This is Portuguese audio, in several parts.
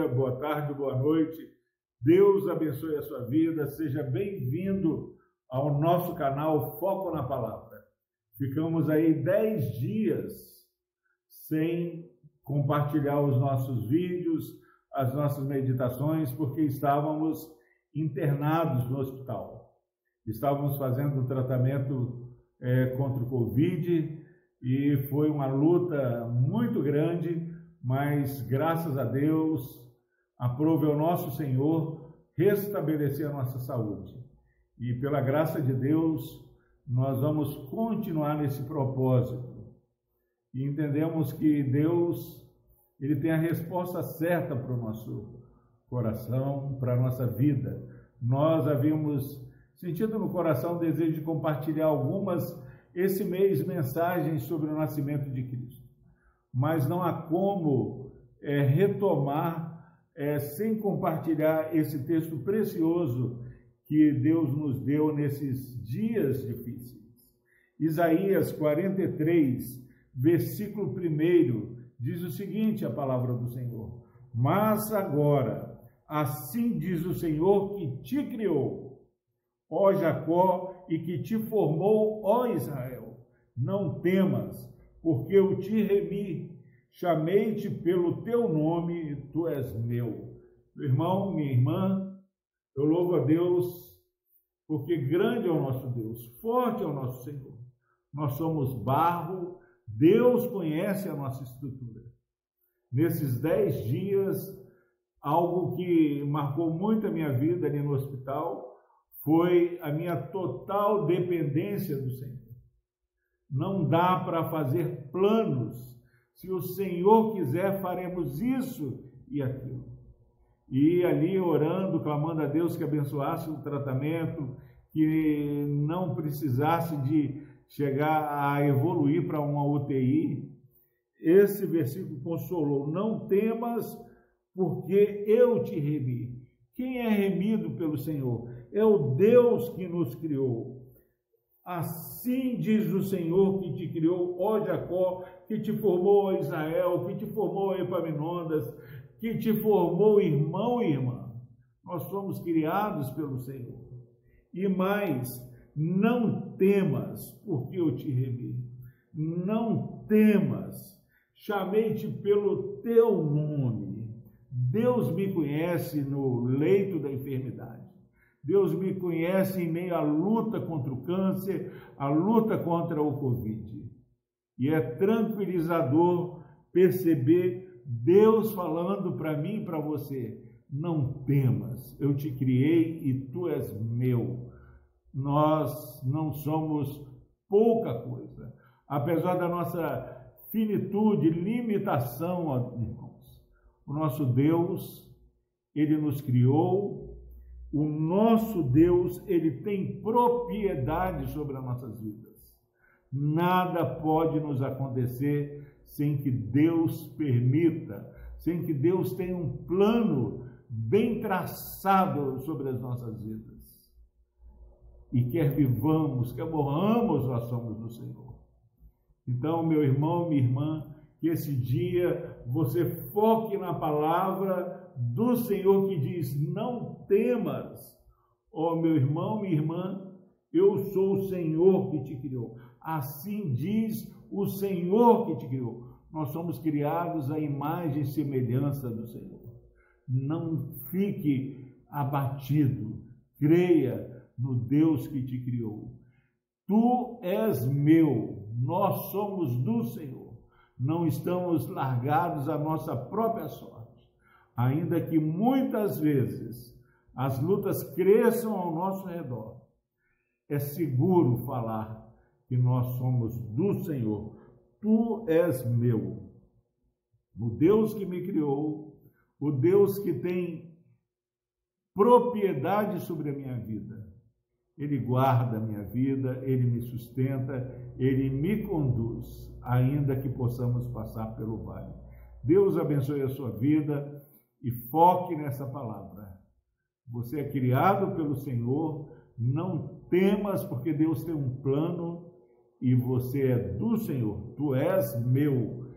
dia, boa tarde, boa noite. Deus abençoe a sua vida. Seja bem-vindo ao nosso canal Foco na Palavra. Ficamos aí dez dias sem compartilhar os nossos vídeos, as nossas meditações, porque estávamos internados no hospital. Estávamos fazendo tratamento é, contra o Covid e foi uma luta muito grande mas graças a Deus, aprove ao nosso Senhor restabelecer a nossa saúde. E pela graça de Deus, nós vamos continuar nesse propósito. E entendemos que Deus, ele tem a resposta certa para o nosso coração, para a nossa vida. Nós havíamos sentido no coração o desejo de compartilhar algumas esse mês mensagens sobre o nascimento de Cristo mas não há como é, retomar é, sem compartilhar esse texto precioso que Deus nos deu nesses dias difíceis. Isaías 43, versículo 1, diz o seguinte: a palavra do Senhor. Mas agora, assim diz o Senhor que te criou, ó Jacó, e que te formou, ó Israel. Não temas, porque eu te remi, chamei-te pelo teu nome, tu és meu. Meu irmão, minha irmã, eu louvo a Deus, porque grande é o nosso Deus, forte é o nosso Senhor. Nós somos barro, Deus conhece a nossa estrutura. Nesses dez dias, algo que marcou muito a minha vida ali no hospital foi a minha total dependência do Senhor. Não dá para fazer planos. Se o Senhor quiser, faremos isso e aquilo. E ali orando, clamando a Deus que abençoasse o tratamento, que não precisasse de chegar a evoluir para uma UTI. Esse versículo consolou: Não temas, porque eu te remi. Quem é remido pelo Senhor? É o Deus que nos criou. Assim diz o Senhor que te criou, ó Jacó, que te formou, ó Israel, que te formou, ó Epaminondas, que te formou, irmão e irmã. Nós somos criados pelo Senhor. E mais, não temas, porque eu te remi. Não temas, chamei-te pelo teu nome. Deus me conhece no leito da enfermidade. Deus me conhece em meio à luta contra o câncer, à luta contra o Covid. E é tranquilizador perceber Deus falando para mim e para você: não temas, eu te criei e tu és meu. Nós não somos pouca coisa, apesar da nossa finitude, limitação, irmãos. O nosso Deus, ele nos criou, o nosso Deus, ele tem propriedade sobre as nossas vidas. Nada pode nos acontecer sem que Deus permita, sem que Deus tenha um plano bem traçado sobre as nossas vidas. E quer vivamos, quer morramos, nós somos do Senhor. Então, meu irmão, minha irmã, que esse dia você foque na palavra do Senhor que diz: Não temas, ó meu irmão, minha irmã, eu sou o Senhor que te criou. Assim diz o Senhor que te criou. Nós somos criados à imagem e semelhança do Senhor. Não fique abatido, creia no Deus que te criou. Tu és meu, nós somos do Senhor. Não estamos largados à nossa própria sorte ainda que muitas vezes as lutas cresçam ao nosso redor, é seguro falar que nós somos do Senhor. Tu és meu. O Deus que me criou, o Deus que tem propriedade sobre a minha vida. Ele guarda a minha vida, ele me sustenta, ele me conduz, ainda que possamos passar pelo vale. Deus abençoe a sua vida e foque nessa palavra. Você é criado pelo Senhor, não temas, porque Deus tem um plano e você é do Senhor. Tu és meu,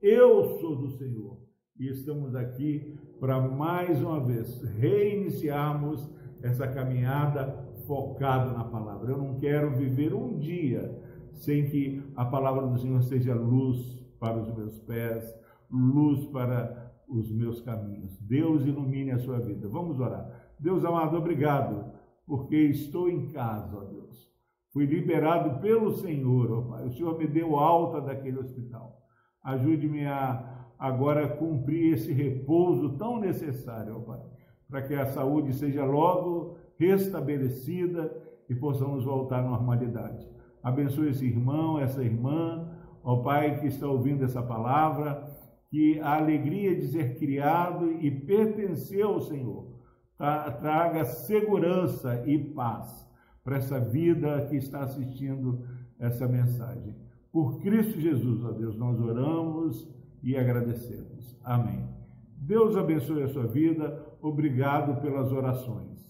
eu sou do Senhor. e estamos aqui para mais uma vez reiniciarmos essa caminhada focada na palavra. Eu não quero viver um dia sem que a palavra do Senhor seja luz para os meus pés, luz para os meus caminhos. Deus ilumine a sua vida. Vamos orar. Deus amado, obrigado, porque estou em casa, ó Deus. Fui liberado pelo Senhor, ó Pai. O Senhor me deu alta daquele hospital. Ajude-me a agora cumprir esse repouso tão necessário, ó Pai, para que a saúde seja logo restabelecida e possamos voltar à normalidade. Abençoe esse irmão, essa irmã, ó Pai, que está ouvindo essa palavra, que a alegria de ser criado e pertencer ao Senhor traga segurança e paz para essa vida que está assistindo essa mensagem. Por Cristo Jesus, ó Deus, nós oramos e agradecemos. Amém. Deus abençoe a sua vida. Obrigado pelas orações.